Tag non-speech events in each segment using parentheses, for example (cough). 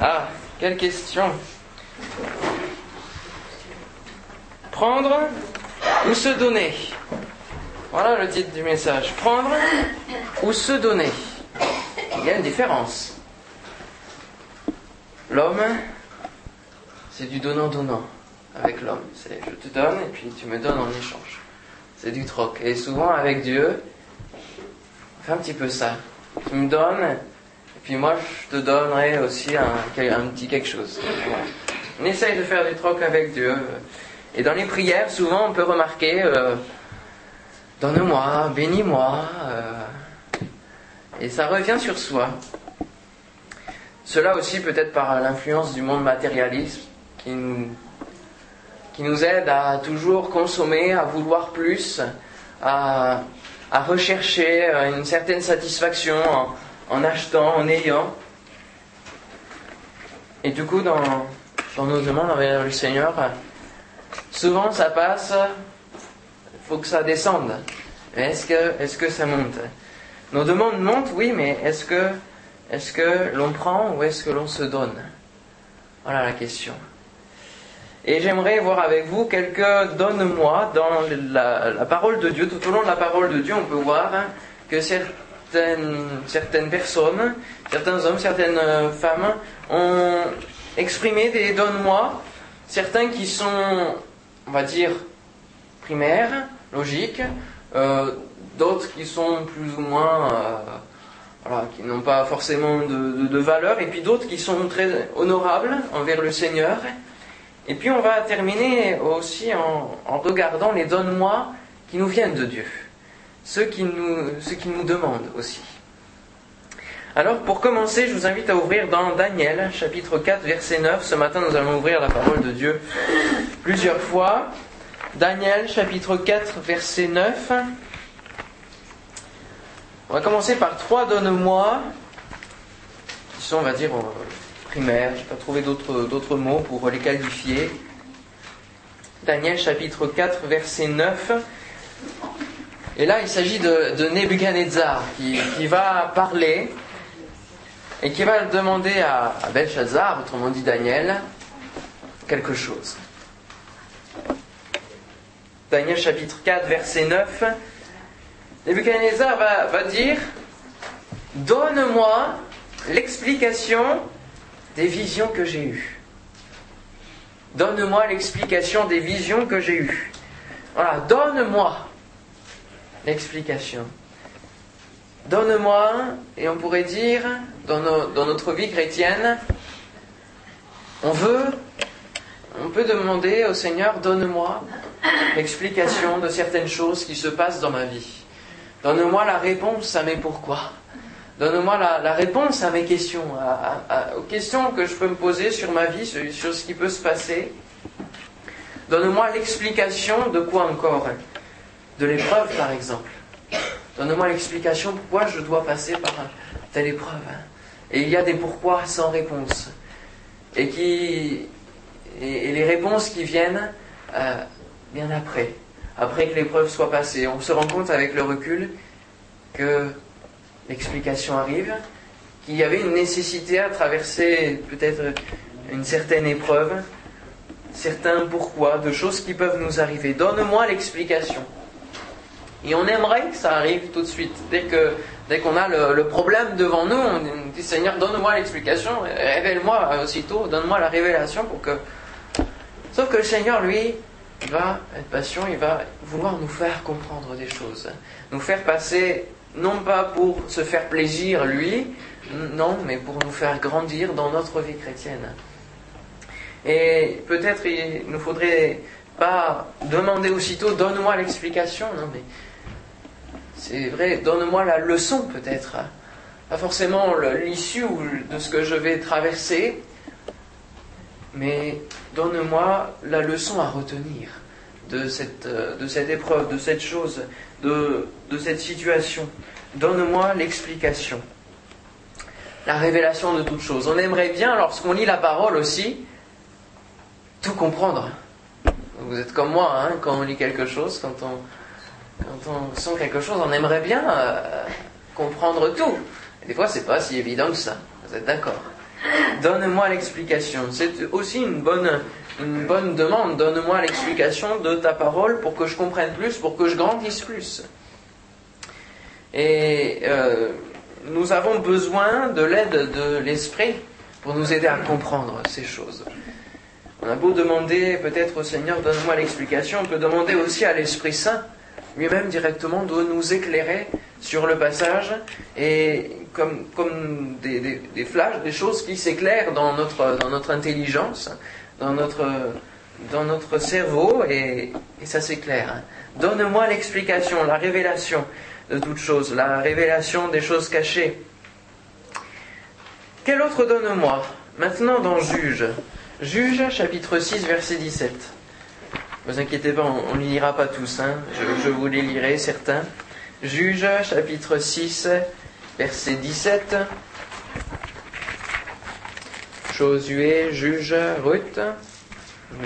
Ah, quelle question. Prendre ou se donner Voilà le titre du message. Prendre ou se donner Il y a une différence. L'homme, c'est du donnant-donnant avec l'homme. C'est je te donne et puis tu me donnes en échange. C'est du troc. Et souvent avec Dieu, on fait un petit peu ça. Tu me donnes puis moi je te donnerai aussi un, petit quelque chose. On essaye de faire du troc avec Dieu. Et dans les prières, souvent on peut remarquer euh, Donne-moi, bénis-moi. Euh, et ça revient sur soi. Cela aussi peut-être par l'influence du monde matérialiste qui nous, aide à toujours consommer, à vouloir plus, à, à rechercher une certaine satisfaction en, achetant, en ayant. Et du coup, dans, dans nos demandes envers le Seigneur, souvent ça passe, faut que ça descende. Est-ce que, est que ça monte? Nos demandes montent, oui, mais est-ce que est-ce que l'on prend ou est-ce que l'on se donne? Voilà la question. Et j'aimerais voir avec vous quelques donne-moi dans la, parole de Dieu. Tout au long de la parole de Dieu, on peut voir que certaines, personnes, certains hommes, certaines femmes ont exprimé des donne-moi, certains qui sont, on va dire, primaires, logiques, euh, d'autres qui sont plus ou moins... Euh, qui n'ont pas forcément de, valeur, et puis d'autres qui sont très honorables envers le Seigneur. Et puis on va terminer aussi en, regardant les donne-moi qui nous viennent de Dieu, ceux qui nous, qui nous demandent aussi. Alors pour commencer, je vous invite à ouvrir dans Daniel, chapitre 4, verset 9. Ce matin, nous allons ouvrir la parole de Dieu plusieurs fois. Daniel, chapitre 4, verset 9. On va commencer par trois donne-moi, qui sont, on va dire, euh, primaires. Je n'ai pas trouvé d'autres mots pour les qualifier. Daniel chapitre 4, verset 9. Et là, il s'agit de, Nebuchadnezzar qui, va parler et qui va demander à, Belshazzar, autrement dit Daniel, quelque chose. Daniel chapitre 4, verset 9. Nebuchadnezzar va, va dire Donne-moi l'explication des visions que j'ai eues. Donne-moi l'explication des visions que j'ai eues. Voilà, donne-moi l'explication. Donne-moi, et on pourrait dire, dans, notre vie chrétienne, on veut, on peut demander au Seigneur, donne-moi l'explication de certaines choses qui se passent dans ma vie. Donne-moi la réponse à mes pourquoi. Donne-moi la, réponse à mes questions, aux questions que je peux me poser sur ma vie, sur, ce qui peut se passer. Donne-moi l'explication de quoi encore De l'épreuve, par exemple. Donne-moi l'explication pourquoi je dois passer par telle épreuve. Et il y a des pourquoi sans réponse. Et, qui, et, les réponses qui viennent euh, bien après après que l'épreuve soit passée. On se rend compte avec le recul que l'explication arrive, qu'il y avait une nécessité à traverser peut-être une certaine épreuve, certains pourquoi, de choses qui peuvent nous arriver. Donne-moi l'explication. Et on aimerait que ça arrive tout de suite. Dès que dès qu'on a le, problème devant nous, on dit Seigneur, donne-moi l'explication, révèle-moi aussitôt, donne-moi la révélation pour que. Sauf que le Seigneur, lui, va être patient, il va vouloir nous faire comprendre des choses, nous faire passer, non pas pour se faire plaisir lui, non, mais pour nous faire grandir dans notre vie chrétienne. Et peut-être il ne faudrait pas demander aussitôt donne-moi l'explication, non mais c'est vrai, donne-moi la leçon peut-être, pas forcément l'issue de ce que je vais traverser, mais donne-moi la leçon à retenir de cette, euh, de cette épreuve, de cette chose, de, de cette situation. Donne-moi l'explication. La révélation de toute chose. On aimerait bien, lorsqu'on lit la parole aussi, tout comprendre. Vous êtes comme moi, hein, quand on lit quelque chose, quand on, quand on sent quelque chose, on aimerait bien euh, comprendre tout. Des fois, c'est pas si évident que ça. Vous êtes d'accord? Donne-moi l'explication. C'est aussi une bonne, une bonne demande. Donne-moi l'explication de ta parole pour que je comprenne plus, pour que je grandisse plus. Et euh, nous avons besoin de l'aide de l'Esprit pour nous aider à comprendre ces choses. On a beau demander peut-être au Seigneur, donne-moi l'explication, on peut demander aussi à l'Esprit Saint lui-même directement de nous éclairer sur le passage et comme, des, des, flashs, des choses qui s'éclairent dans notre, intelligence, dans notre, dans notre cerveau et, et ça s'éclaire. Donne-moi l'explication, la révélation de toutes choses, la révélation des choses cachées. Quel autre donne-moi? Maintenant dans Juge. Juge chapitre 6 verset 17. Vous inquiétez pas, on ne les lira pas tous, hein. je, vous les lirai certains. Juge, chapitre 6, verset 17. Josué, Juge, Ruth.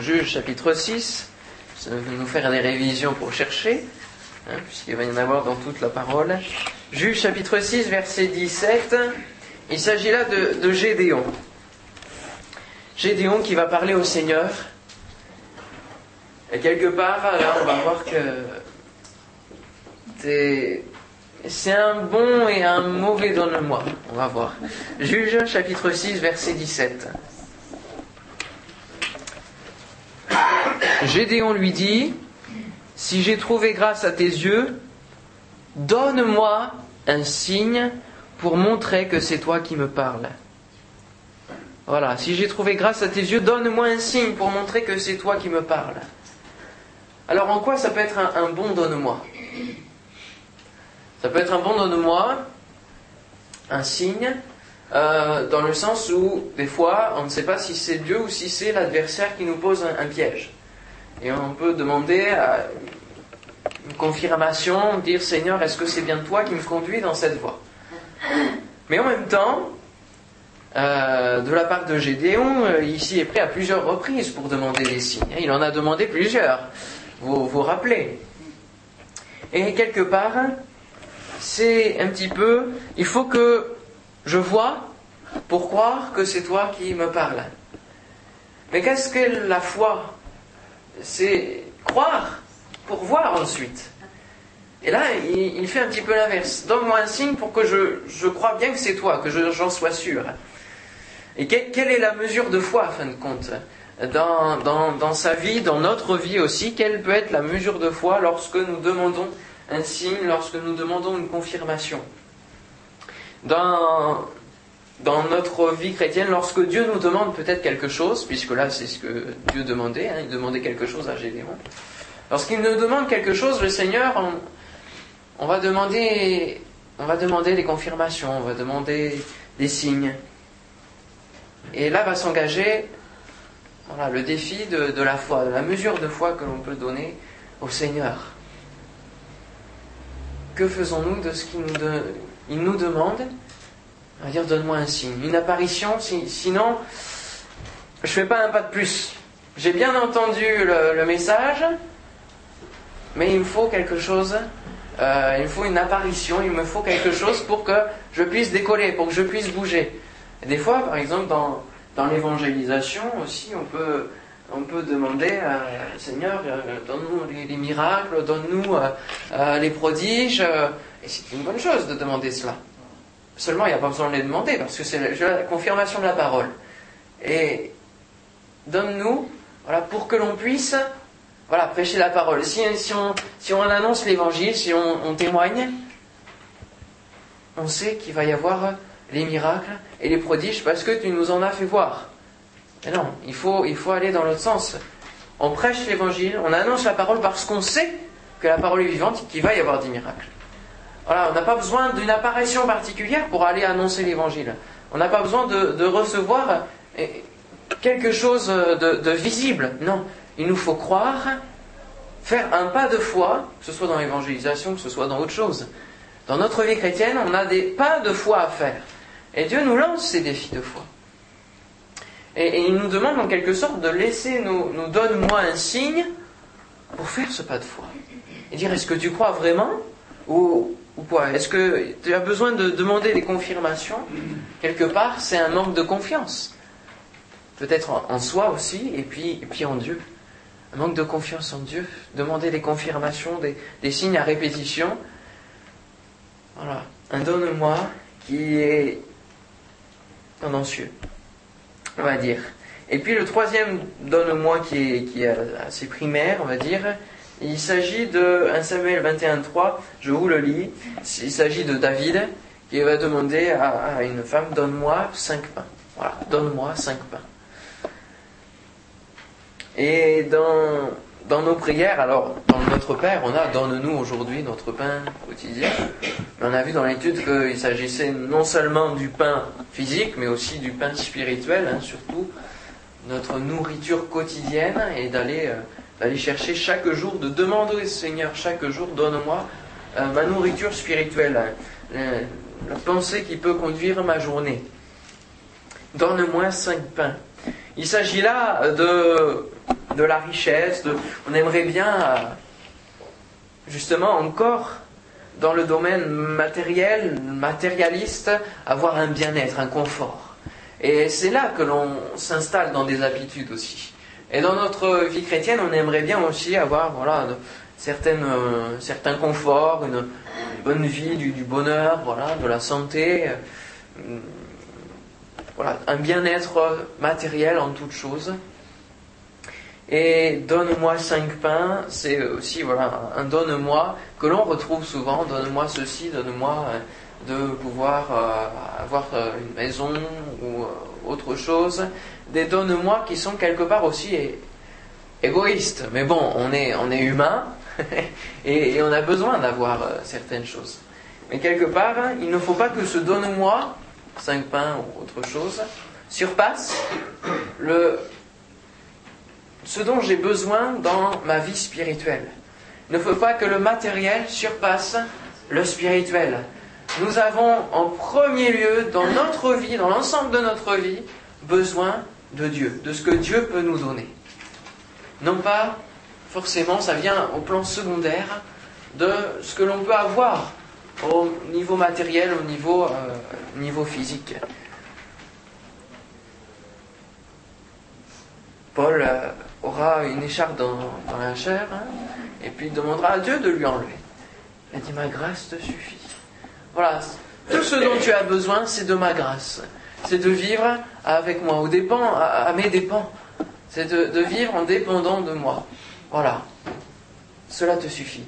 Juge, chapitre 6. Ça va nous faire des révisions pour chercher, hein, puisqu'il va y en avoir dans toute la parole. Juge, chapitre 6, verset 17. Il s'agit là de Gédéon. Gédéon qui va parler au Seigneur et quelque part, là, on va voir que c'est un bon et un mauvais donne-moi. On va voir. Juge chapitre 6, verset 17. Gédéon lui dit, si j'ai trouvé grâce à tes yeux, donne-moi un signe pour montrer que c'est toi qui me parles. Voilà, si j'ai trouvé grâce à tes yeux, donne-moi un signe pour montrer que c'est toi qui me parles. Alors en quoi ça peut être un, bon donne-moi? Ça peut être un bon donne-moi, un signe, euh, dans le sens où des fois on ne sait pas si c'est Dieu ou si c'est l'adversaire qui nous pose un, piège. Et on peut demander une confirmation, dire Seigneur, est-ce que c'est bien toi qui me conduis dans cette voie? Mais en même temps, euh, de la part de Gédéon, euh, ici est prêt à plusieurs reprises pour demander des signes. Il en a demandé plusieurs vous vous rappelez. Et quelque part, c'est un petit peu, il faut que je vois pour croire que c'est toi qui me parles. Mais qu'est-ce que la foi C'est croire pour voir ensuite. Et là, il, fait un petit peu l'inverse. Donne-moi un signe pour que je, je bien que c'est toi, que j'en sois sûr. Et quelle est la mesure de foi, en fin de compte? Dans, dans, sa vie, dans notre vie aussi, quelle peut être la mesure de foi lorsque nous demandons un signe, lorsque nous demandons une confirmation? Dans, dans notre vie chrétienne, lorsque Dieu nous demande peut-être quelque chose, puisque là c'est ce que Dieu demandait, hein, il demandait quelque chose à Gédéon. Lorsqu'il nous demande quelque chose, le Seigneur, on, va demander, on va demander des confirmations, on va demander des signes. Et là va s'engager voilà, le défi de, la foi, de la mesure de foi que l'on peut donner au Seigneur. Que faisons-nous de ce qu'il nous, demande? On va dire donne-moi un signe, une apparition, sinon je ne fais pas un pas de plus. J'ai bien entendu le, message, mais il me faut quelque chose, euh, il me faut une apparition, il me faut quelque chose pour que je puisse décoller, pour que je puisse bouger. des fois, par exemple, dans, dans l'évangélisation aussi, on peut, on peut demander à Seigneur, euh, donne-nous les, miracles, donne-nous euh, euh, les prodiges. et c'est une bonne chose de demander cela. Seulement, il n'y a pas besoin de les demander parce que c'est la, confirmation de la parole. Et donne-nous, voilà, pour que l'on puisse, voilà, prêcher la parole. Si, si, on, si on annonce l'évangile, si on témoigne, on sait qu'il va y avoir les miracles et les prodiges parce que tu nous en as fait voir. Mais non, il faut, aller dans l'autre sens. On prêche l'évangile, on annonce la parole parce qu'on sait que la parole est vivante et qu'il va y avoir des miracles. Voilà, on n'a pas besoin d'une apparition particulière pour aller annoncer l'évangile. On n'a pas besoin de, recevoir eh, quelque chose de, de, visible. Non, il nous faut croire, faire un pas de foi, que ce soit dans l'évangélisation, que ce soit dans autre chose. Dans notre vie chrétienne, on a des pas de foi à faire. Et Dieu nous lance ces défis de foi. Et, il nous demande en quelque sorte de laisser nous, donne-moi un signe pour faire ce pas de foi. Et dire est-ce que tu crois vraiment ou, Ou quoi? Est-ce que tu as besoin de demander des confirmations? Quelque part, c'est un manque de confiance. Peut-être en, soi aussi, et puis, et puis en Dieu. Un manque de confiance en Dieu. Demander des confirmations, des, des signes à répétition. Voilà. Un donne-moi qui est tendancieux, on va dire. Et puis le troisième donne-moi qui est, qui est assez primaire, on va dire, il s'agit de 1 Samuel 21.3, je vous le lis, il s'agit de David qui va demander à, une femme, donne-moi cinq pains. Voilà, donne-moi cinq pains. Et dans, dans nos prières, alors dans notre Père, on a donne-nous aujourd'hui notre pain quotidien. On a vu dans l'étude qu'il s'agissait non seulement du pain physique, mais aussi du pain spirituel, hein, surtout notre nourriture quotidienne et d'aller euh, chercher chaque jour, de demander au Seigneur chaque jour, donne-moi euh, ma nourriture spirituelle, euh, la pensée qui peut conduire ma journée. Donne-moi cinq pains. Il s'agit là de, la richesse, on aimerait bien, euh, justement encore, dans le domaine matériel, matérialiste, avoir un bien-être, un confort. Et c'est là que l'on s'installe dans des habitudes aussi. Et dans notre vie chrétienne, on aimerait bien aussi avoir voilà, euh, certains conforts, une, bonne vie, du, bonheur, voilà, de la santé, euh, voilà, un bien-être matériel en toute chose. Et donne-moi cinq pains, c'est aussi voilà, un donne-moi que l'on retrouve souvent, donne-moi ceci, donne-moi euh, de pouvoir avoir une maison ou autre chose des donne-moi qui sont quelque part aussi égoïstes. Mais bon, on est, on est humain (laughs) et, on a besoin d'avoir euh, certaines choses. Mais quelque part, il ne faut pas que ce donne-moi, cinq pains ou autre chose, surpasse le, ce dont j'ai besoin dans ma vie spirituelle. Il ne faut pas que le matériel surpasse le spirituel. Nous avons en premier lieu dans notre vie, dans l'ensemble de notre vie, besoin de Dieu, de ce que Dieu peut nous donner. Non pas forcément, ça vient au plan secondaire de ce que l'on peut avoir au niveau matériel, au niveau, euh, physique. Paul euh, aura une écharpe dans, la chair hein, et puis demandera à Dieu de lui enlever. Il dit Ma grâce te suffit. Voilà, tout ce dont tu as besoin, c'est de ma grâce c'est de vivre avec moi, au dépens, à, mes dépens. C'est de, vivre en dépendant de moi. Voilà. Cela te suffit.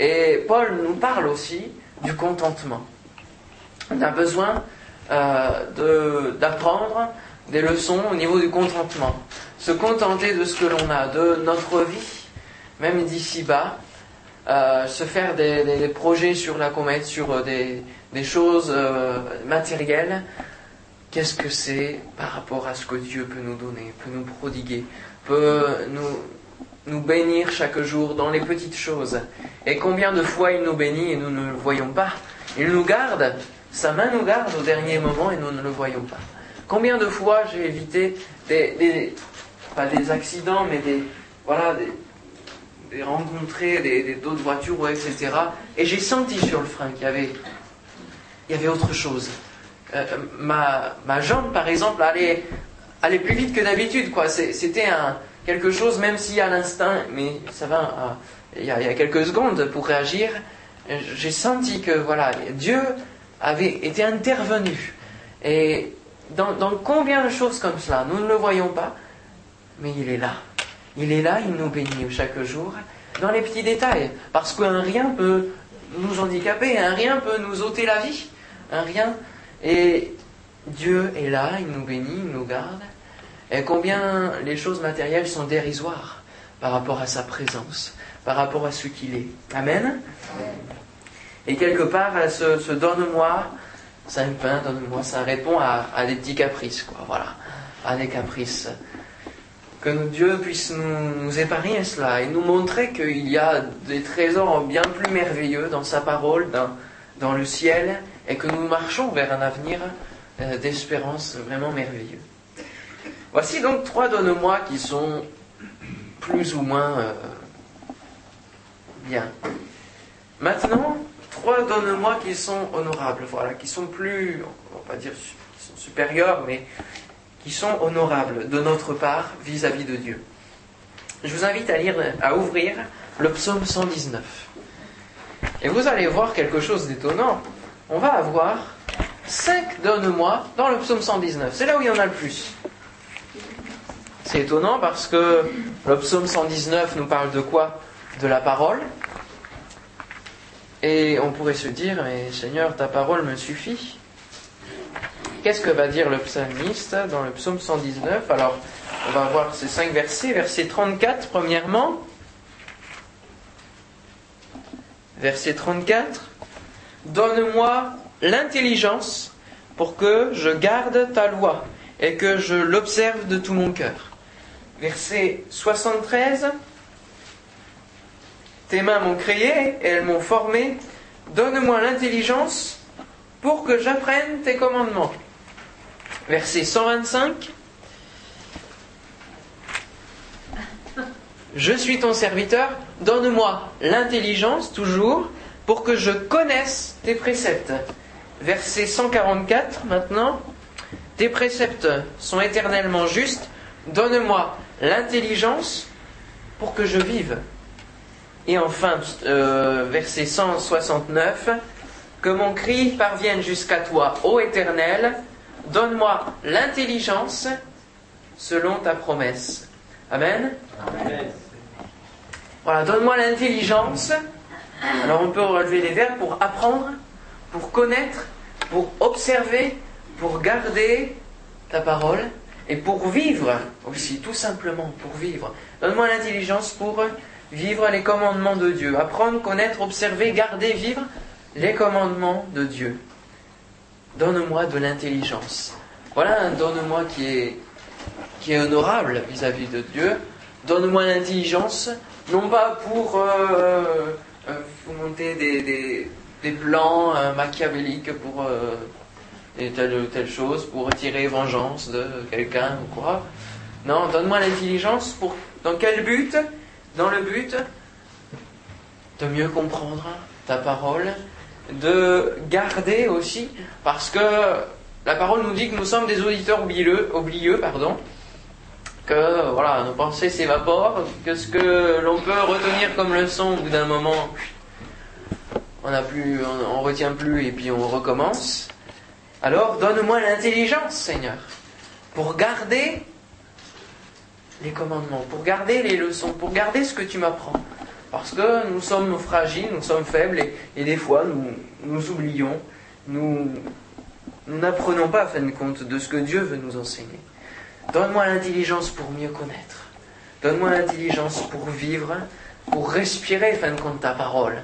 Et Paul nous parle aussi du contentement. On a besoin euh, d'apprendre des leçons au niveau du contentement. Se contenter de ce que l'on a, de notre vie, même d'ici bas. Euh, se faire des, projets sur la comète, sur euh, des, choses matérielles, Qu'est-ce que c'est par rapport à ce que Dieu peut nous donner, peut nous prodiguer, peut nous, nous bénir chaque jour dans les petites choses Et combien de fois il nous bénit et nous ne le voyons pas Il nous garde, sa main nous garde au dernier moment et nous ne le voyons pas. Combien de fois j'ai évité des, pas des accidents, mais des, voilà, des, des rencontrer des, d'autres voitures, etc. Et j'ai senti sur le frein qu'il y avait, il y avait autre chose. Euh, ma, ma, jambe, par exemple, allait, allait plus vite que d'habitude. Quoi. C'était un, quelque chose, même si à l'instinct, mais ça va, il y, a, il y a quelques secondes pour réagir, j'ai senti que voilà, Dieu avait été intervenu. Et dans, combien de choses comme cela, nous ne le voyons pas, mais il est là. Il est là, il nous bénit chaque jour, dans les petits détails. Parce qu'un rien peut nous handicaper, un rien peut nous ôter la vie, un rien et Dieu est là, il nous bénit, il nous garde. Et combien les choses matérielles sont dérisoires par rapport à sa présence, par rapport à ce qu'il est. Amen? Et quelque part, ce, donne-moi cinq pains, donne-moi, ça répond à, des petits caprices, quoi, voilà, à des caprices. Que Dieu puisse nous, nous épargner cela et nous montrer qu'il y a des trésors bien plus merveilleux dans sa parole, dans, dans le ciel, et que nous marchons vers un avenir euh, d'espérance vraiment merveilleux. Voici donc trois donne-moi qui sont plus ou moins euh, bien. Maintenant, trois, donne-moi qui sont honorables, voilà, qui sont plus, on va pas dire qui sont supérieurs, mais qui sont honorables de notre part vis-à-vis de Dieu. Je vous invite à lire, à ouvrir le psaume 119. Et vous allez voir quelque chose d'étonnant. On va avoir cinq donne-moi dans le psaume 119. C'est là où il y en a le plus. C'est étonnant parce que le psaume 119 nous parle de quoi? De la parole. Et on pourrait se dire, mais Seigneur, ta parole me suffit. Qu'est-ce que va dire le psalmiste dans le psaume 119 Alors, on va voir ces cinq versets. Verset 34, premièrement. Verset 34. Donne-moi l'intelligence pour que je garde ta loi et que je l'observe de tout mon cœur. Verset 73. Tes mains m'ont créé et elles m'ont formé. Donne-moi l'intelligence pour que j'apprenne tes commandements. Verset 125. Je suis ton serviteur, donne-moi l'intelligence toujours pour que je connaisse tes préceptes. Verset 144 maintenant. Tes préceptes sont éternellement justes, donne-moi l'intelligence pour que je vive. Et enfin, euh, verset 169, que mon cri parvienne jusqu'à toi, ô Éternel, donne-moi l'intelligence selon ta promesse. Amen. Voilà, donne-moi l'intelligence. Alors on peut relever les verbes pour apprendre, pour connaître, pour observer, pour garder ta parole et pour vivre aussi, tout simplement pour vivre. Donne-moi l'intelligence pour vivre les commandements de Dieu. Apprendre, connaître, observer, garder, vivre les commandements de Dieu. Donne-moi de l'intelligence. Voilà un donne-moi qui est, qui est honorable vis-à-vis de Dieu. Donne-moi l'intelligence, non pas pour euh, euh, monter des, des, plans euh, machiavéliques pour telle ou telle chose, pour retirer vengeance de quelqu'un ou quoi. Non, donne-moi l'intelligence pour. Dans quel but Dans le but de mieux comprendre ta parole, de garder aussi, parce que la parole nous dit que nous sommes des auditeurs oublieux, oublieux pardon, que voilà, nos pensées s'évaporent, que ce que l'on peut retenir comme leçon au bout d'un moment, on on, retient plus et puis on recommence. Alors donne-moi l'intelligence, Seigneur, pour garder les commandements, pour garder les leçons, pour garder ce que tu m'apprends. Parce que nous sommes fragiles, nous sommes faibles et, des fois nous, nous oublions, nous n'apprenons pas à fin de compte de ce que Dieu veut nous enseigner. Donne-moi l'intelligence pour mieux connaître. Donne-moi l'intelligence pour vivre, pour respirer, fin de compte, ta parole.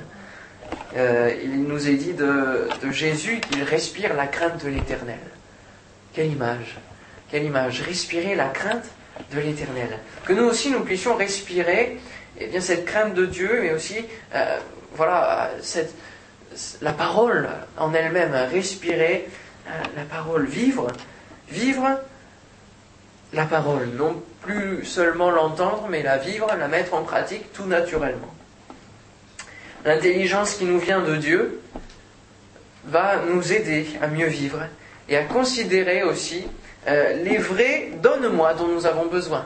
Euh, il nous est dit de, Jésus qu'il respire la crainte de l'éternel. Quelle image Quelle image Respirer la crainte de l'éternel. Que nous aussi, nous puissions respirer eh bien, cette crainte de Dieu, mais aussi, euh, voilà, la parole en elle-même, respirer euh, la parole, vivre, vivre la parole, non plus seulement l'entendre, mais la vivre, la mettre en pratique tout naturellement. L'intelligence qui nous vient de Dieu va nous aider à mieux vivre et à considérer aussi euh, les vrais donne-moi dont nous avons besoin.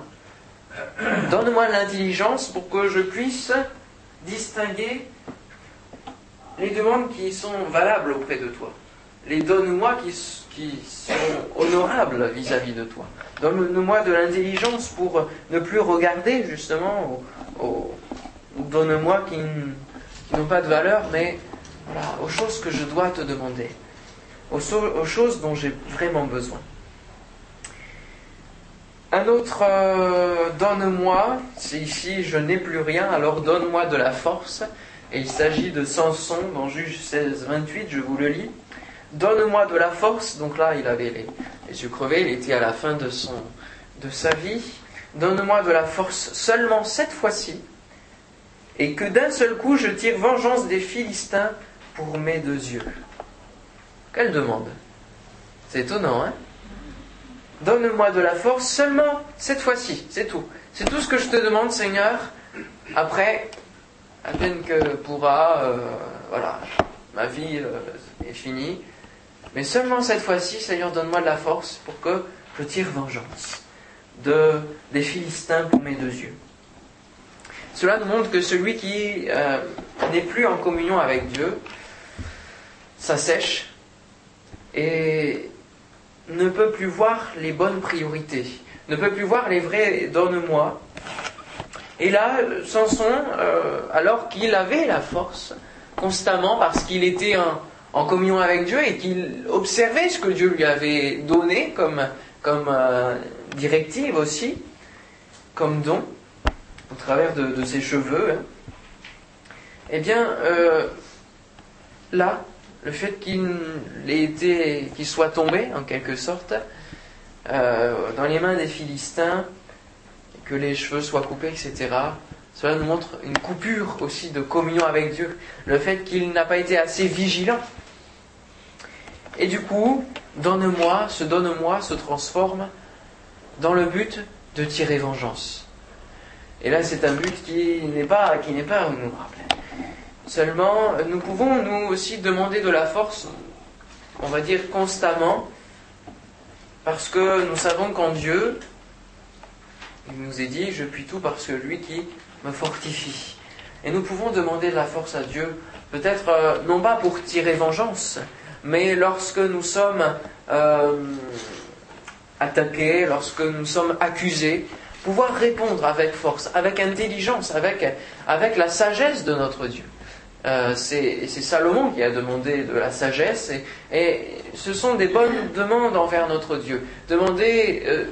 (clears throat) Donne-moi l'intelligence pour que je puisse distinguer les demandes qui sont valables auprès de toi. Les donne-moi qui, sont honorables vis-à-vis de toi. Donne-moi de l'intelligence pour ne plus regarder justement aux, donne-moi qui, n'ont pas de valeur, mais aux choses que je dois te demander, aux choses dont j'ai vraiment besoin. Un autre euh, donne-moi, c'est ici je n'ai plus rien, alors donne-moi de la force. Et il s'agit de Samson dans Juge 16, 28, je vous le lis. Donne-moi de la force, donc là il avait les, yeux crevés, il était à la fin de sa vie. Donne-moi de la force seulement cette fois-ci, et que d'un seul coup je tire vengeance des Philistins pour mes deux yeux. Quelle demande C'est étonnant, hein Donne-moi de la force seulement cette fois-ci, c'est tout. C'est tout ce que je te demande, Seigneur. Après, à peine que pourra, euh, voilà, ma vie euh, est finie. Mais seulement cette fois-ci, Seigneur, donne-moi de la force pour que je tire vengeance de, des Philistins pour mes deux yeux. Cela nous montre que celui qui euh, n'est plus en communion avec Dieu s'assèche et ne peut plus voir les bonnes priorités, ne peut plus voir les vrais donne-moi. Et là, Samson, euh, alors qu'il avait la force, constamment, parce qu'il était en, communion avec Dieu et qu'il observait ce que Dieu lui avait donné comme, euh, directive aussi, comme don, au travers de, ses cheveux, hein. eh bien, euh, là, le fait qu'il soit tombé, en quelque sorte, euh, dans les mains des Philistins, que les cheveux soient coupés, etc., cela nous montre une coupure aussi de communion avec Dieu, le fait qu'il n'a pas été assez vigilant. Et du coup, donne-moi, ce donne-moi se transforme dans le but de tirer vengeance. Et là, c'est un but qui n'est pas, qui n'est pas. Seulement, nous pouvons nous aussi demander de la force, on va dire constamment, parce que nous savons qu'en Dieu, il nous est dit, je puis tout parce que lui qui me fortifie. Et nous pouvons demander de la force à Dieu, peut-être euh, non pas pour tirer vengeance, mais lorsque nous sommes euh, attaqués, lorsque nous sommes accusés, pouvoir répondre avec force, avec intelligence, avec, avec la sagesse de notre Dieu. Euh, c'est Salomon qui a demandé de la sagesse et, ce sont des bonnes demandes envers notre Dieu. Demander euh,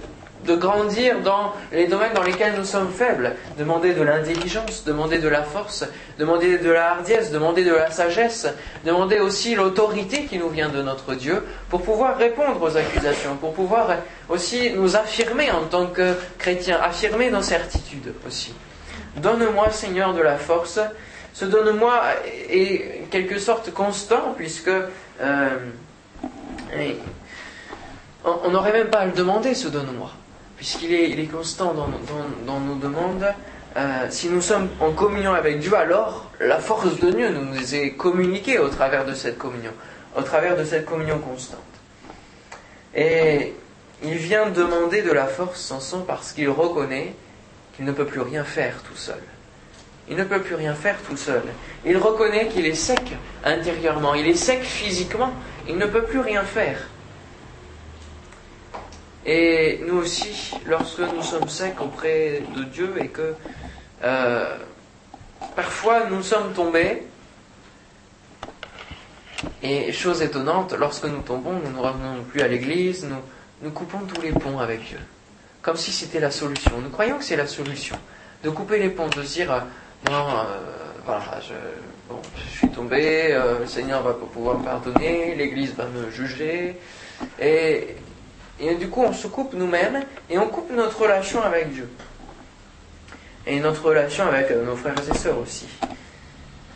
de grandir dans les domaines dans lesquels nous sommes faibles, demander de l'intelligence, demander de la force, demander de la hardiesse, demander de la sagesse, demander aussi l'autorité qui nous vient de notre Dieu pour pouvoir répondre aux accusations, pour pouvoir aussi nous affirmer en tant que chrétiens, affirmer nos certitudes aussi. Donne-moi Seigneur de la force. Ce donne-moi est quelque sorte constant, puisque euh, on n'aurait même pas à le demander, ce donne-moi, puisqu'il est, constant dans, nos demandes. Euh, si nous sommes en communion avec Dieu, alors la force de Dieu nous est communiquée au travers de cette communion, au travers de cette communion constante. Et il vient demander de la force sans son parce qu'il reconnaît qu'il ne peut plus rien faire tout seul. Il ne peut plus rien faire tout seul. Il reconnaît qu'il est sec intérieurement, il est sec physiquement, il ne peut plus rien faire. Et nous aussi, lorsque nous sommes secs auprès de Dieu et que euh, parfois nous sommes tombés, et chose étonnante, lorsque nous tombons, nous ne revenons plus à l'église, nous, nous coupons tous les ponts avec Dieu. Comme si c'était la solution. Nous croyons que c'est la solution. De couper les ponts, de se dire non, euh, voilà, je, suis tombé, euh, le Seigneur va pouvoir me pardonner, l'Église va me juger. Et, et du coup, on se coupe nous-mêmes et on coupe notre relation avec Dieu. Et notre relation avec euh, nos frères et sœurs aussi.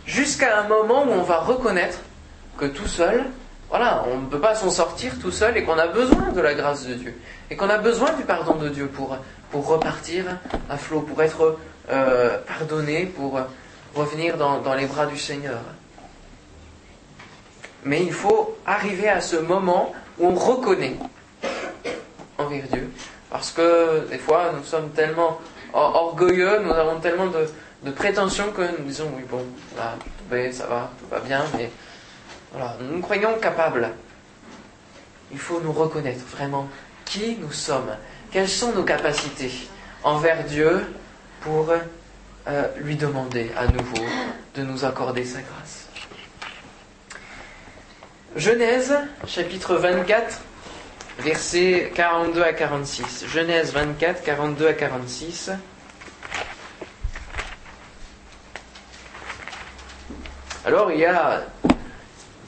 Jusqu'à un moment où on va reconnaître que tout seul, voilà, on ne peut pas s'en sortir tout seul et qu'on a besoin de la grâce de Dieu. Et qu'on a besoin du pardon de Dieu pour, pour repartir à flot, pour être euh, pardonner, pour revenir dans, les bras du Seigneur. Mais il faut arriver à ce moment où on reconnaît envers Dieu. Parce que des fois, nous sommes tellement orgueilleux, nous avons tellement de, prétentions que nous disons, oui, bon, là, ça va, tout va bien, mais voilà, nous nous croyons capables. Il faut nous reconnaître vraiment qui nous sommes, quelles sont nos capacités envers Dieu pour euh, lui demander à nouveau de nous accorder sa grâce. Genèse, chapitre 24, versets 42 à 46. Genèse 24, 42 à 46. Alors il y a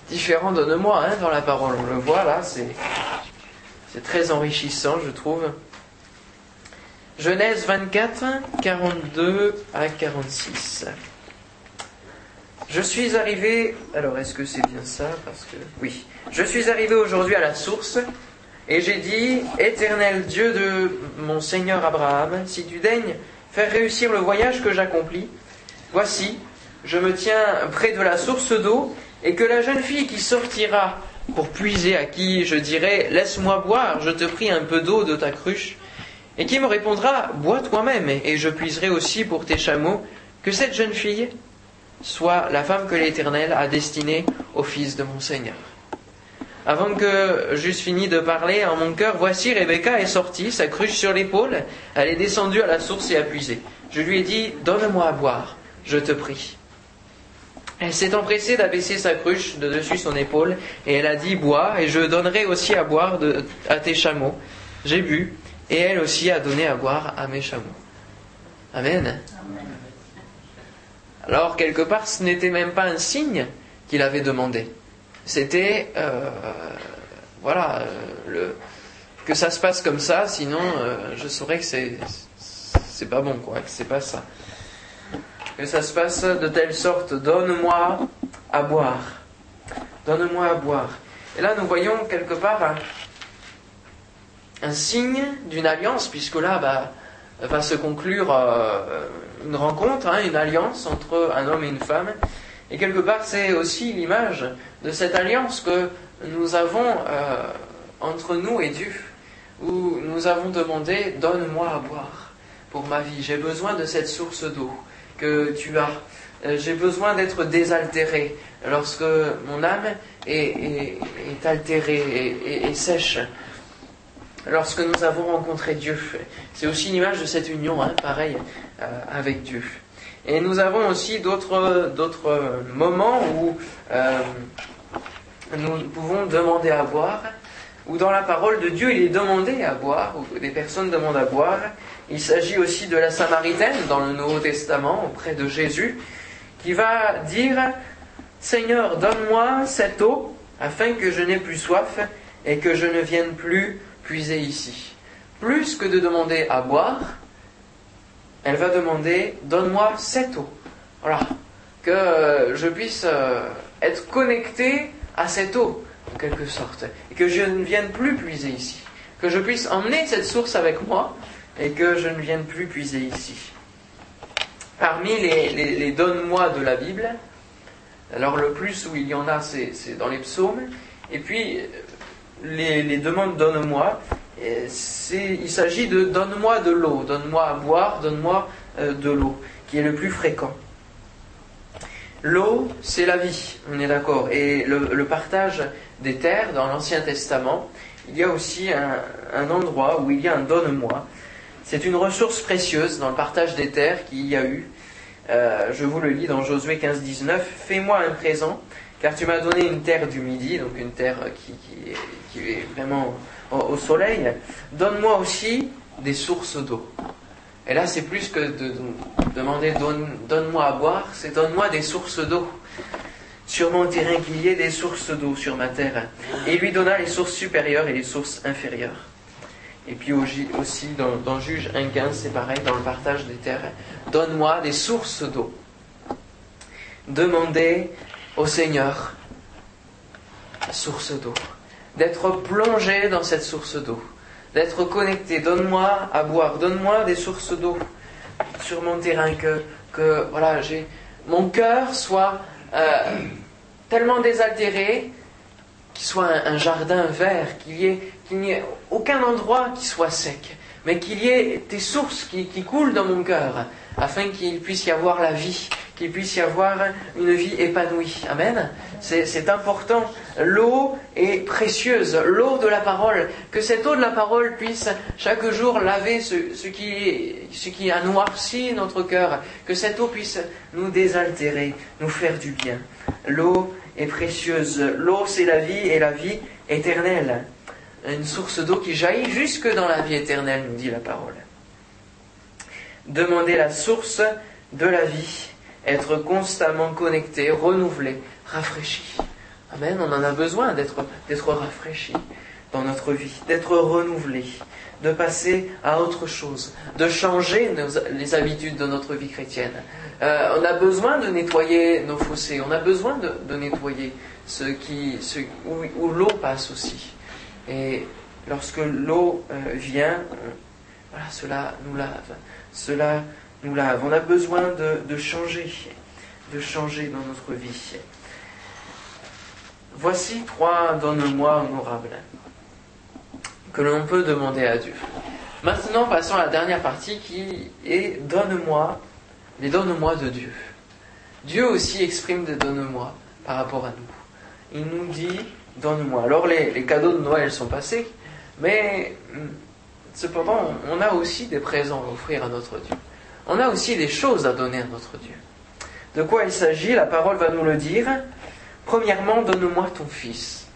différents donne-moi hein, dans la parole. On le voit là, c'est, très enrichissant, je trouve. Genèse 24, 42 à 46. Je suis arrivé. Alors, est-ce que c'est bien ça? Parce que. Oui. Je suis arrivé aujourd'hui à la source, et j'ai dit Éternel Dieu de mon Seigneur Abraham, si tu daignes faire réussir le voyage que j'accomplis, voici, je me tiens près de la source d'eau, et que la jeune fille qui sortira pour puiser, à qui je dirai Laisse-moi boire, je te prie un peu d'eau de ta cruche, et qui me répondra Bois toi-même, et je puiserai aussi pour tes chameaux, que cette jeune fille soit la femme que l'Éternel a destinée au fils de mon Seigneur. Avant que j'eusse fini de parler en mon cœur, voici Rebecca est sortie, sa cruche sur l'épaule, elle est descendue à la source et a puisé. Je lui ai dit, donne-moi à boire, je te prie. Elle s'est empressée d'abaisser sa cruche de dessus son épaule, et elle a dit, bois, et je donnerai aussi à boire à tes chameaux. J'ai bu, et elle aussi a donné à boire à mes chameaux. Amen. Alors, quelque part, ce n'était même pas un signe qu'il avait demandé. C'était, euh, voilà, euh, que ça se passe comme ça, sinon euh, je saurais que c'est, c'est pas bon, quoi, que c'est pas ça. Que ça se passe de telle sorte, donne-moi à boire. Donne-moi à boire. Et là, nous voyons quelque part un, signe d'une alliance, puisque là, bah, va se conclure une rencontre, hein, une alliance entre un homme et une femme. Et quelque part, c'est aussi l'image de cette alliance que nous avons euh, entre nous et Dieu, où nous avons demandé Donne-moi à boire pour ma vie. J'ai besoin de cette source d'eau que tu as. Euh, j'ai besoin d'être désaltéré lorsque mon âme est, altérée et, sèche. Lorsque nous avons rencontré Dieu, c'est aussi une image de cette union, hein, pareil, euh, avec Dieu. Et nous avons aussi d'autres, moments où euh, nous pouvons demander à boire, où dans la parole de Dieu il est demandé à boire, où des personnes demandent à boire. Il s'agit aussi de la Samaritaine dans le Nouveau Testament auprès de Jésus, qui va dire Seigneur, donne-moi cette eau afin que je n'ai plus soif et que je ne vienne plus puiser ici. Plus que de demander à boire, elle va demander Donne-moi cette eau. Voilà. Que euh, je puisse euh, être connecté à cette eau, en quelque sorte. Et que je ne vienne plus puiser ici. Que je puisse emmener cette source avec moi et que je ne vienne plus puiser ici. Parmi les, donne-moi de la Bible, alors le plus où il y en a, c'est dans les psaumes. Et puis, les, les demandes donne-moi, il s'agit de donne-moi de l'eau, donne-moi à boire, donne-moi euh, de l'eau, qui est le plus fréquent. L'eau, c'est la vie, on est d'accord. Et le, partage des terres dans l'Ancien Testament, il y a aussi un, endroit où il y a un donne-moi. C'est une ressource précieuse dans le partage des terres qu'il y a eu. Euh, je vous le lis dans Josué 15, 19. Fais-moi un présent, car tu m'as donné une terre du midi, donc une terre qui est vraiment au, soleil, donne-moi aussi des sources d'eau. Et là, c'est plus que de, demander donne, moi à boire, c'est donne-moi des sources d'eau. Sur mon terrain qu'il y ait des sources d'eau sur ma terre. Et lui donna les sources supérieures et les sources inférieures. Et puis aussi dans, dans Juge 1.15, c'est pareil, dans le partage des terres. Donne-moi des sources d'eau. Demandez au Seigneur source d'eau d'être plongé dans cette source d'eau, d'être connecté. Donne-moi à boire, donne-moi des sources d'eau sur mon terrain, que, voilà, j'ai mon cœur soit euh, tellement désaltéré qu'il soit un, jardin vert, qu'il n'y ait, aucun endroit qui soit sec, mais qu'il y ait des sources qui coulent dans mon cœur, afin qu'il puisse y avoir la vie, qu'il puisse y avoir une vie épanouie. Amen. C'est important. L'eau est précieuse, l'eau de la parole. Que cette eau de la parole puisse chaque jour laver ce, qui, ce qui a noirci notre cœur. Que cette eau puisse nous désaltérer, nous faire du bien. L'eau est précieuse. L'eau, c'est la vie et la vie éternelle. Une source d'eau qui jaillit jusque dans la vie éternelle, nous dit la parole. Demandez la source de la vie être constamment connecté, renouvelé, rafraîchi. Amen, on en a besoin d'être, d'être rafraîchi dans notre vie, d'être renouvelé, de passer à autre chose, de changer les habitudes de notre vie chrétienne. Euh, on a besoin de nettoyer nos fossés, on a besoin de, nettoyer ce qui, où, l'eau passe aussi. Et lorsque l'eau euh, vient, euh, voilà, cela nous lave, cela nous On a besoin de, changer, de changer dans notre vie. Voici trois donne-moi honorables que l'on peut demander à Dieu. Maintenant, passons à la dernière partie qui est donne-moi, les donne-moi de Dieu. Dieu aussi exprime des donne-moi par rapport à nous. Il nous dit donne-moi. Alors les, cadeaux de Noël sont passés, mais hum, cependant, on a aussi des présents à offrir à notre Dieu. On a aussi des choses à donner à notre Dieu. De quoi il s'agit La parole va nous le dire. Premièrement, donne-moi ton fils.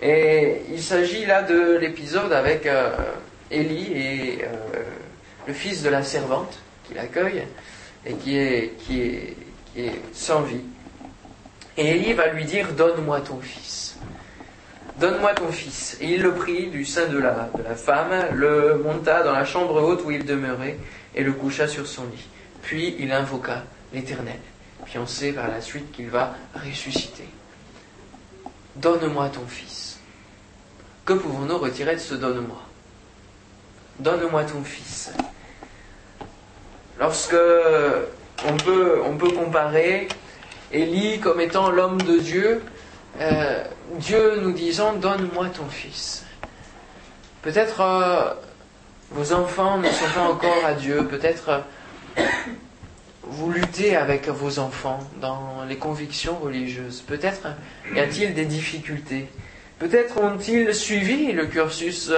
Et il s'agit là de l'épisode avec euh, Élie et euh, le fils de la servante qui l'accueille et qui est, qui, est, qui est sans vie. Et Élie va lui dire Donne-moi ton fils. Donne-moi ton fils. Et il le prit du sein de la, femme, le monta dans la chambre haute où il demeurait et le coucha sur son lit. Puis il invoqua l'Éternel. Puis on sait par la suite qu'il va ressusciter. Donne-moi ton fils. Que pouvons-nous retirer de ce donne-moi? Donne-moi ton fils. Lorsque on peut comparer Élie comme étant l'homme de Dieu, euh, Dieu nous disant Donne-moi ton fils. Peut-être euh, vos enfants ne sont pas encore à Dieu, peut-être euh, vous luttez avec vos enfants dans les convictions religieuses. Peut-être y a-t-il des difficultés. Peut-être ont-ils suivi le cursus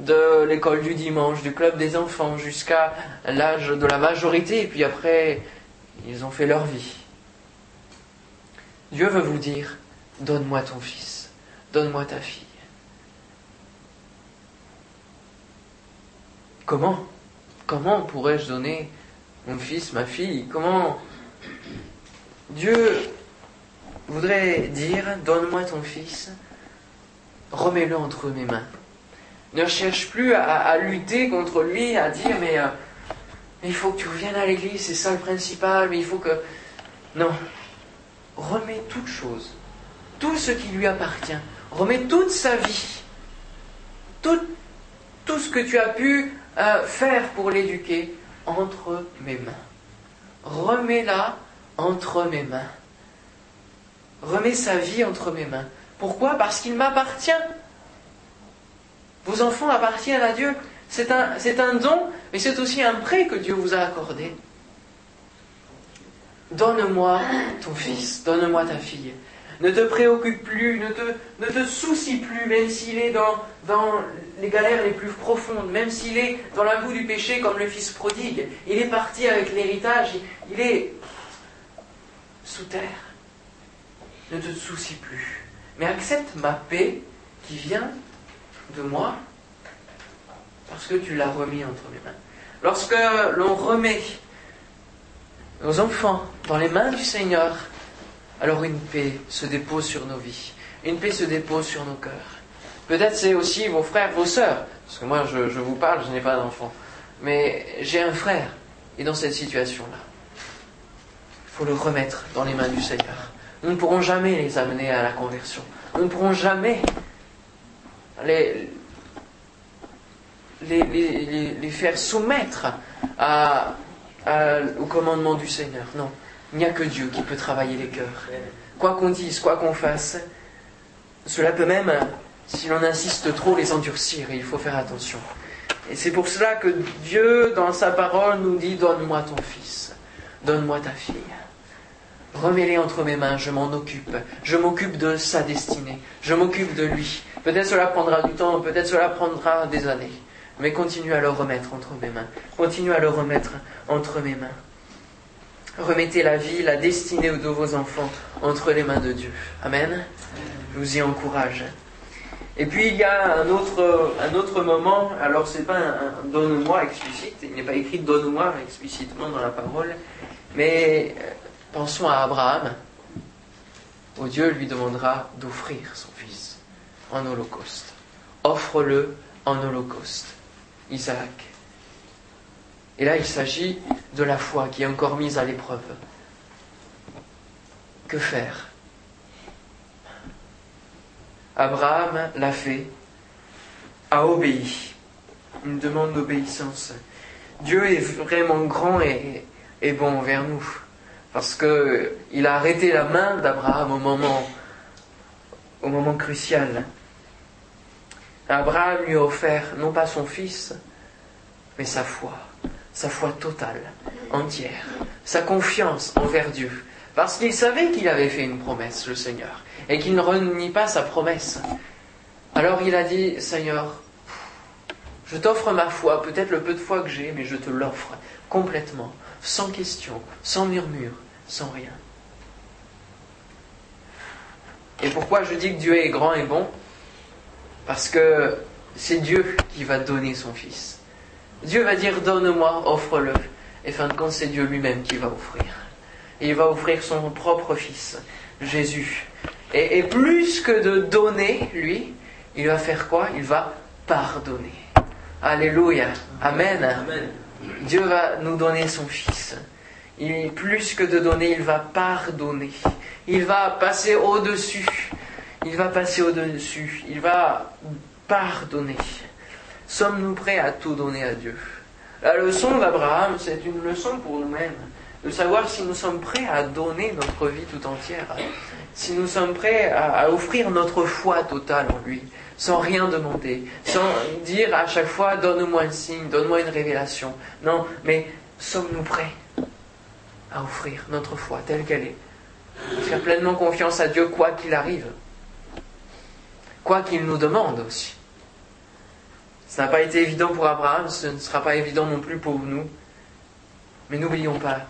de l'école du dimanche, du club des enfants, jusqu'à l'âge de la majorité, et puis après, ils ont fait leur vie. Dieu veut vous dire, donne-moi ton fils, donne-moi ta fille. Comment? Comment pourrais-je donner mon fils, ma fille? Comment Dieu voudrait dire, donne-moi ton fils, remets-le entre mes mains. Ne cherche plus à, lutter contre lui, à dire, mais, euh, mais il faut que tu reviennes à l'église, c'est ça le principal, mais il faut que... Non, remets toute chose, tout ce qui lui appartient, remets toute sa vie, tout, ce que tu as pu euh, faire pour l'éduquer entre mes mains. Remets-la entre mes mains. Remets sa vie entre mes mains. Pourquoi? Parce qu'il m'appartient. Vos enfants appartiennent à Dieu. C'est un don, mais c'est aussi un prêt que Dieu vous a accordé. Donne-moi ton fils, donne-moi ta fille. Ne te préoccupe plus, ne te, soucie plus, même s'il est dans, dans les galères les plus profondes, même s'il est dans la boue du péché comme le fils prodigue. Il est parti avec l'héritage, il est sous terre. Ne te soucie plus. Mais accepte ma paix qui vient de moi parce que tu l'as remis entre mes mains. Lorsque l'on remet nos enfants dans les mains du Seigneur, alors une paix se dépose sur nos vies, une paix se dépose sur nos cœurs. Peut-être c'est aussi vos frères, vos sœurs, parce que moi je, vous parle, je n'ai pas d'enfant, mais j'ai un frère, et dans cette situation-là, il faut le remettre dans les mains du Seigneur. Nous ne pourrons jamais les amener à la conversion. Nous ne pourrons jamais les, faire soumettre au commandement du Seigneur. Non. Il n'y a que Dieu qui peut travailler les cœurs. Quoi qu'on dise, quoi qu'on fasse, cela peut même, si l'on insiste trop, les endurcir il faut faire attention. Et c'est pour cela que Dieu, dans sa parole, nous dit Donne-moi ton fils, donne-moi ta fille. Remets-les entre mes mains, je m'en occupe. Je m'occupe de sa destinée. Je m'occupe de lui. Peut-être cela prendra du temps, peut-être cela prendra des années. Mais continue à le remettre entre mes mains. Continue à le remettre entre mes mains. Remettez la vie, la destinée de vos enfants entre les mains de Dieu. Amen. Je vous y encourage. Et puis il y a un autre, moment, alors c'est pas un, donne-moi explicite, il n'est pas écrit donne-moi explicitement dans la parole, mais euh, pensons à Abraham, où Dieu lui demandera d'offrir son fils en holocauste. Offre-le en holocauste, Isaac. Et là, il s'agit de la foi qui est encore mise à l'épreuve. Que faire? Abraham l'a fait, a obéi. Une demande d'obéissance. Dieu est vraiment grand et, bon envers nous. Parce qu'il a arrêté la main d'Abraham au moment crucial. Abraham lui a offert non pas son fils, mais sa foi, sa foi totale, entière, sa confiance envers Dieu, parce qu'il savait qu'il avait fait une promesse, le Seigneur, et qu'il ne renie pas sa promesse. Alors il a dit, Seigneur, je t'offre ma foi, peut-être le peu de foi que j'ai, mais je te l'offre complètement, sans question, sans murmure, sans rien. Et pourquoi je dis que Dieu est grand et bon? Parce que c'est Dieu qui va donner son Fils. Dieu va dire donne-moi, offre-le. Et fin de compte, c'est Dieu lui-même qui va offrir. Et il va offrir son propre Fils, Jésus. Et, et, plus que de donner, lui, il va faire quoi? Il va pardonner. Alléluia. Amen. Amen. Dieu va nous donner son Fils. Il, plus que de donner, il va pardonner. Il va passer au-dessus. Il va passer au-dessus. Il va pardonner. Sommes-nous prêts à tout donner à Dieu? La leçon d'Abraham, c'est une leçon pour nous-mêmes. De savoir si nous sommes prêts à donner notre vie tout entière. Si nous sommes prêts à, offrir notre foi totale en lui. Sans rien demander. Sans dire à chaque fois, donne-moi un signe, donne-moi une révélation. Non, mais sommes-nous prêts à offrir notre foi telle qu'elle est? Faire pleinement confiance à Dieu quoi qu'il arrive. Quoi qu'il nous demande aussi. Ça n'a pas été évident pour Abraham, ce ne sera pas évident non plus pour nous. Mais n'oublions pas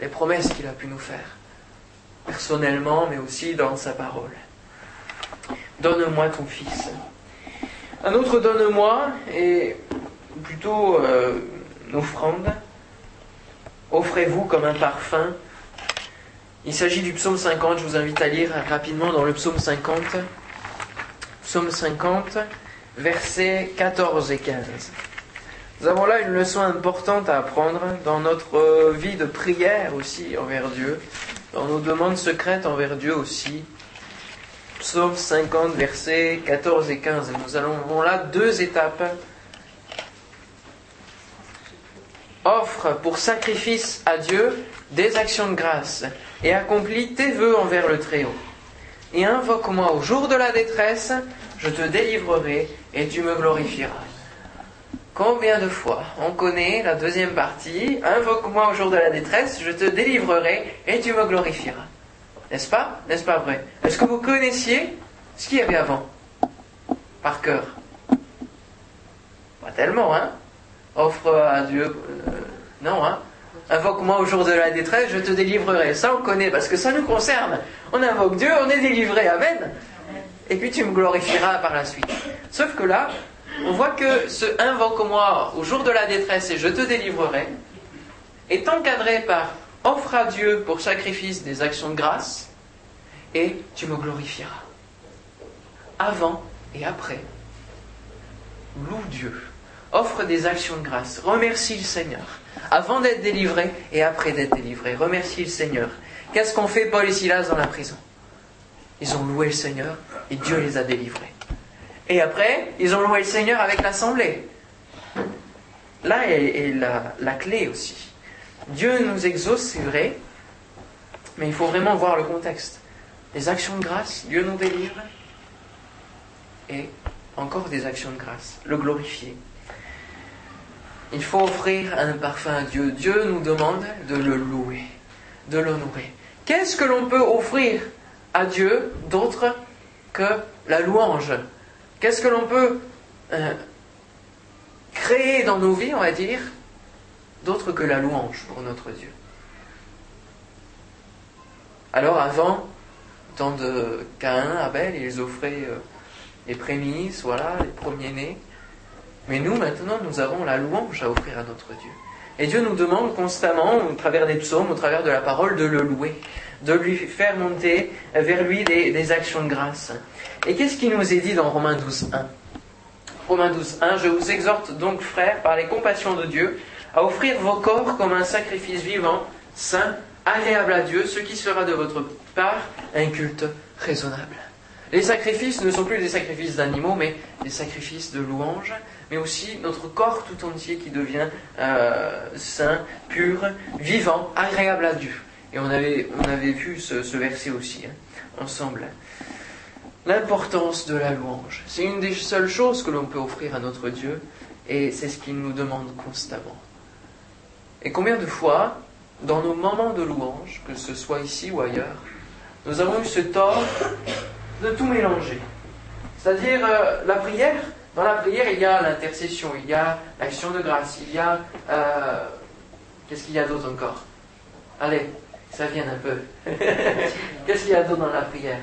les promesses qu'il a pu nous faire, personnellement, mais aussi dans sa parole. Donne-moi ton fils. Un autre donne-moi est plutôt euh, une offrande. Offrez-vous comme un parfum. Il s'agit du psaume 50, je vous invite à lire rapidement dans le psaume 50. Psaume 50, versets 14 et 15. Nous avons là une leçon importante à apprendre dans notre vie de prière aussi envers Dieu, dans nos demandes secrètes envers Dieu aussi. Psaume 50, versets 14 et 15. Nous avons là deux étapes. Offre pour sacrifice à Dieu des actions de grâce et accomplis tes vœux envers le Très-Haut. Et invoque-moi au jour de la détresse, je te délivrerai et tu me glorifieras. Combien de fois on connaît la deuxième partie Invoque-moi au jour de la détresse, je te délivrerai et tu me glorifieras. N'est-ce pas? N'est-ce pas vrai? Est-ce que vous connaissiez ce qu'il y avait avant? Par cœur Pas tellement, hein? Offre à Dieu. Euh, non, hein? Invoque-moi au jour de la détresse, je te délivrerai. Ça, on connaît parce que ça nous concerne. On invoque Dieu, on est délivré. Amen. Et puis tu me glorifieras par la suite. Sauf que là, on voit que ce invoque-moi au jour de la détresse et je te délivrerai est encadré par offre à Dieu pour sacrifice des actions de grâce et tu me glorifieras. Avant et après, loue Dieu, offre des actions de grâce, remercie le Seigneur, avant d'être délivré et après d'être délivré, remercie le Seigneur. Qu'est-ce qu'ont fait Paul et Silas dans la prison? Ils ont loué le Seigneur et Dieu les a délivrés. Et après, ils ont loué le Seigneur avec l'assemblée. Là est, la, la clé aussi. Dieu nous exauce, c'est vrai, mais il faut vraiment voir le contexte. Les actions de grâce, Dieu nous délivre, et encore des actions de grâce, le glorifier. Il faut offrir un parfum à Dieu. Dieu nous demande de le louer, de l'honorer. Qu'est-ce que l'on peut offrir à Dieu d'autre que la louange Qu'est-ce que l'on peut euh, créer dans nos vies, on va dire, d'autre que la louange pour notre Dieu? Alors avant, temps de Caïn, Abel, ils offraient euh, les prémices, voilà, les premiers-nés. Mais nous, maintenant, nous avons la louange à offrir à notre Dieu. Et Dieu nous demande constamment, au travers des psaumes, au travers de la parole, de le louer, de lui faire monter vers lui des, actions de grâce. Et qu'est-ce qui nous est dit dans Romains 12, 1 Romains 12, 1, je vous exhorte donc, frères, par les compassions de Dieu, à offrir vos corps comme un sacrifice vivant, saint, agréable à Dieu, ce qui sera de votre part un culte raisonnable. Les sacrifices ne sont plus des sacrifices d'animaux, mais des sacrifices de louange, mais aussi notre corps tout entier qui devient euh, saint, pur, vivant, agréable à Dieu. Et on avait, on avait vu ce, verset aussi, hein, ensemble. l'importance de la louange. C'est une des seules choses que l'on peut offrir à notre Dieu et c'est ce qu'il nous demande constamment. Et combien de fois, dans nos moments de louange, que ce soit ici ou ailleurs, nous avons eu ce tort de tout mélanger. C'est-à-dire euh, la prière, dans la prière, il y a l'intercession, il y a l'action de grâce, il y a... Euh, qu'est-ce qu'il y a d'autre encore? Allez, ça vient un peu. (laughs) qu'est-ce qu'il y a d'autre dans la prière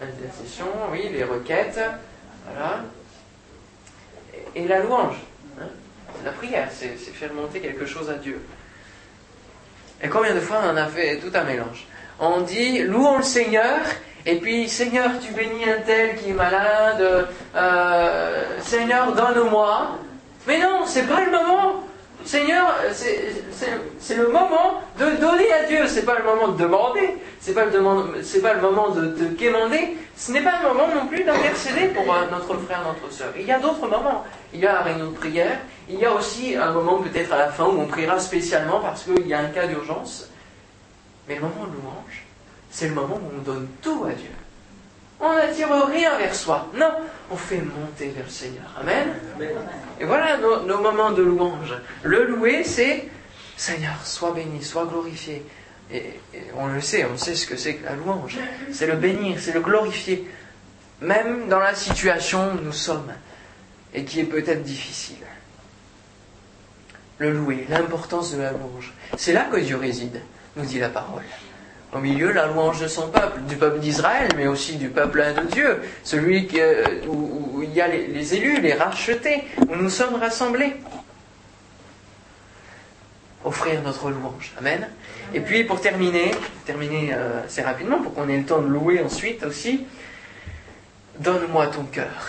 L'intercession, oui, les requêtes, voilà. Et, la louange. Hein la prière, c'est faire monter quelque chose à Dieu. Et combien de fois on a fait tout un mélange On dit louons le Seigneur, et puis Seigneur, tu bénis un tel qui est malade, euh, Seigneur, donne-moi. Mais non, c'est pas le moment. Seigneur, c'est le moment de donner à Dieu, c'est pas le moment de demander, c'est pas, pas le moment de, de quémander, ce n'est pas le moment non plus d'intercéder pour euh, notre frère, notre soeur. Il y a d'autres moments. Il y a un réunion de prière, il y a aussi un moment peut-être à la fin où on priera spécialement parce qu'il y a un cas d'urgence. Mais le moment de louange, c'est le moment où on donne tout à Dieu. On n'attire rien vers soi. Non, on fait monter vers le Seigneur. Amen. Et voilà nos, moments de louange. Le louer, c'est Seigneur, sois béni, sois glorifié. Et, on le sait, on sait ce que c'est que la louange. C'est le bénir, c'est le glorifier. Même dans la situation où nous sommes et qui est peut-être difficile. Le louer, l'importance de la louange. C'est là que Dieu réside, nous dit la parole au milieu la louange de son peuple, du peuple d'Israël, mais aussi du peuple de Dieu, celui euh, où, il y a les, élus, les rachetés, où nous sommes rassemblés. Offrir notre louange. Amen. Et puis pour terminer, terminer euh, assez rapidement, pour qu'on ait le temps de louer ensuite aussi, donne-moi ton cœur.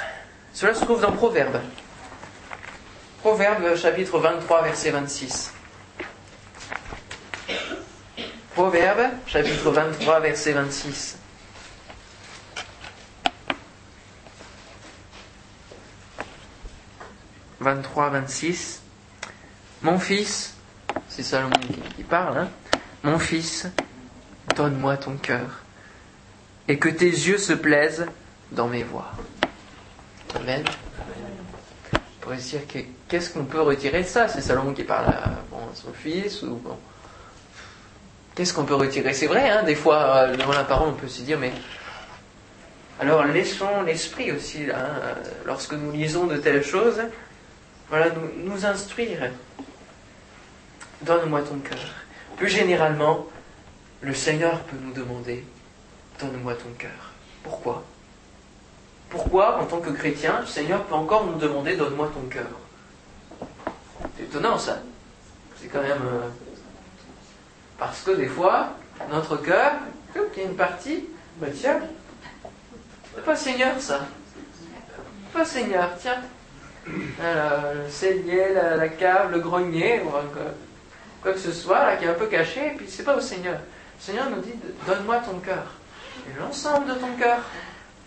Cela se trouve dans Proverbe. Proverbe chapitre 23, verset 26. Proverbe, chapitre 23, verset 26. « 23, 26. Mon fils, c'est Salomon qui, parle, hein. Mon fils, donne-moi ton cœur, et que tes yeux se plaisent dans mes voix. Amen. On pourrait se dire qu'est-ce qu'on peut retirer de ça? C'est Salomon qui parle à, son fils ou bon, Qu'est-ce qu'on peut retirer? C'est vrai, hein, des fois, euh, devant la parole, on peut se dire, mais. Alors, laissons l'esprit aussi, hein, lorsque nous lisons de telles choses, voilà, nous, nous instruire. Donne-moi ton cœur. Plus généralement, le Seigneur peut nous demander, donne-moi ton cœur. Pourquoi? Pourquoi, en tant que chrétien, le Seigneur peut encore nous demander, donne-moi ton cœur? C'est étonnant, ça. C'est quand même. Euh, parce que des fois, notre cœur, il y a une partie, bah tiens, c'est pas Seigneur ça. Pas Seigneur, tiens. le cellier, la, cave, le grenier, quoi que ce soit, là, qui est un peu caché, et puis c'est pas au Seigneur. Le Seigneur nous dit, donne-moi ton cœur. L'ensemble de ton cœur,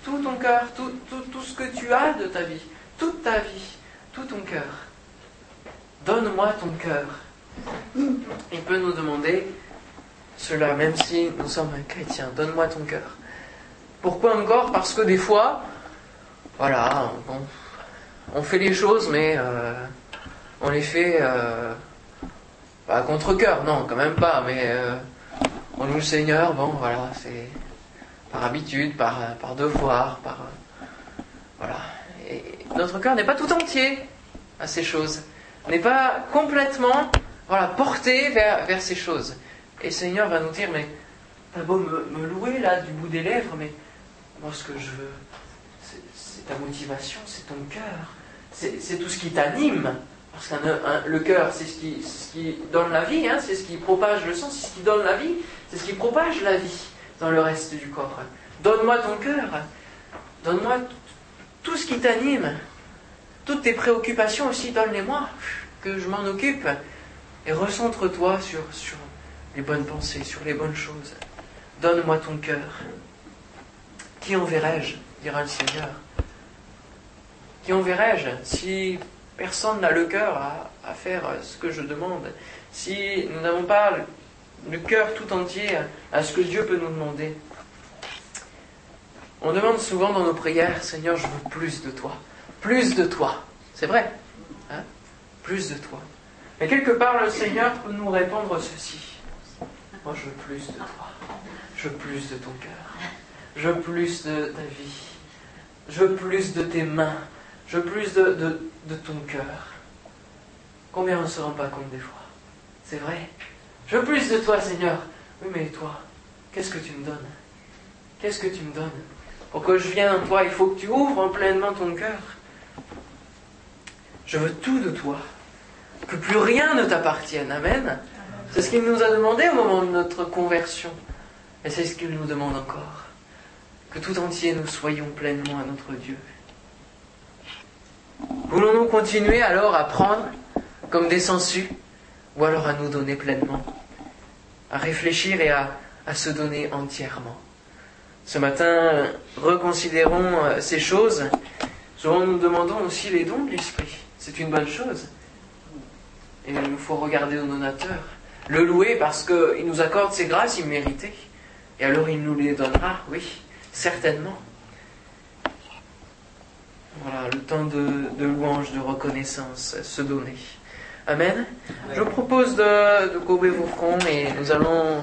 tout ton cœur, tout, tout, tout ce que tu as de ta vie, toute ta vie, tout ton cœur. Donne-moi ton cœur. Il peut nous demander cela, même si nous sommes un chrétien. Donne-moi ton cœur. Pourquoi encore? Parce que des fois, voilà, on, fait les choses, mais euh, on les fait euh, contre cœur, non, quand même pas, mais euh, on loue le Seigneur, bon, voilà, c'est par habitude, par, par devoir, par. voilà. Notre cœur n'est pas tout entier à ces choses, n'est pas complètement voilà, porté vers, vers ces choses. Et le Seigneur va nous dire, mais t'as beau me, louer là du bout des lèvres, mais moi ce que je veux, c'est ta motivation, c'est ton cœur, c'est tout ce qui t'anime. Parce que le cœur, c'est ce qui, ce qui, donne la vie, hein, c'est ce qui propage le sang, c'est ce qui donne la vie, c'est ce qui propage la vie dans le reste du corps. Donne-moi ton cœur, donne-moi tout ce qui t'anime, toutes tes préoccupations aussi, donne-les-moi, que je m'en occupe, et recentre-toi sur, sur, les bonnes pensées, sur les bonnes choses. Donne-moi ton cœur. Qui enverrai-je dira le Seigneur. Qui enverrai-je si personne n'a le cœur à, faire ce que je demande Si nous n'avons pas le cœur tout entier à ce que Dieu peut nous demander On demande souvent dans nos prières, Seigneur, je veux plus de toi. Plus de toi. C'est vrai. Hein? Plus de toi. Mais quelque part, le Seigneur peut nous répondre ceci. Moi, je veux plus de toi. Je veux plus de ton cœur. Je veux plus de ta vie. Je veux plus de tes mains. Je veux plus de, ton cœur. Combien on ne se rend pas compte des fois? C'est vrai. Je veux plus de toi, Seigneur. Oui, mais toi, qu'est-ce que tu me donnes? Qu'est-ce que tu me donnes? Pour que je vienne en toi, il faut que tu ouvres pleinement ton cœur. Je veux tout de toi. Que plus rien ne t'appartienne. Amen. C'est ce qu'il nous a demandé au moment de notre conversion. Et c'est ce qu'il nous demande encore. Que tout entier nous soyons pleinement à notre Dieu. Voulons-nous continuer alors à prendre comme des sangsues ou alors à nous donner pleinement À réfléchir et à, à se donner entièrement? Ce matin, reconsidérons euh, ces choses. Souvent nous demandons aussi les dons de l'Esprit. C'est une bonne chose. Et il nous faut regarder au donateur, le louer parce qu'il nous accorde ses grâces imméritées. Et alors il nous les donnera, oui, certainement. Voilà, le temps de, louange, de reconnaissance, se donner. Amen. Je vous propose de, de courber vos fronts et nous allons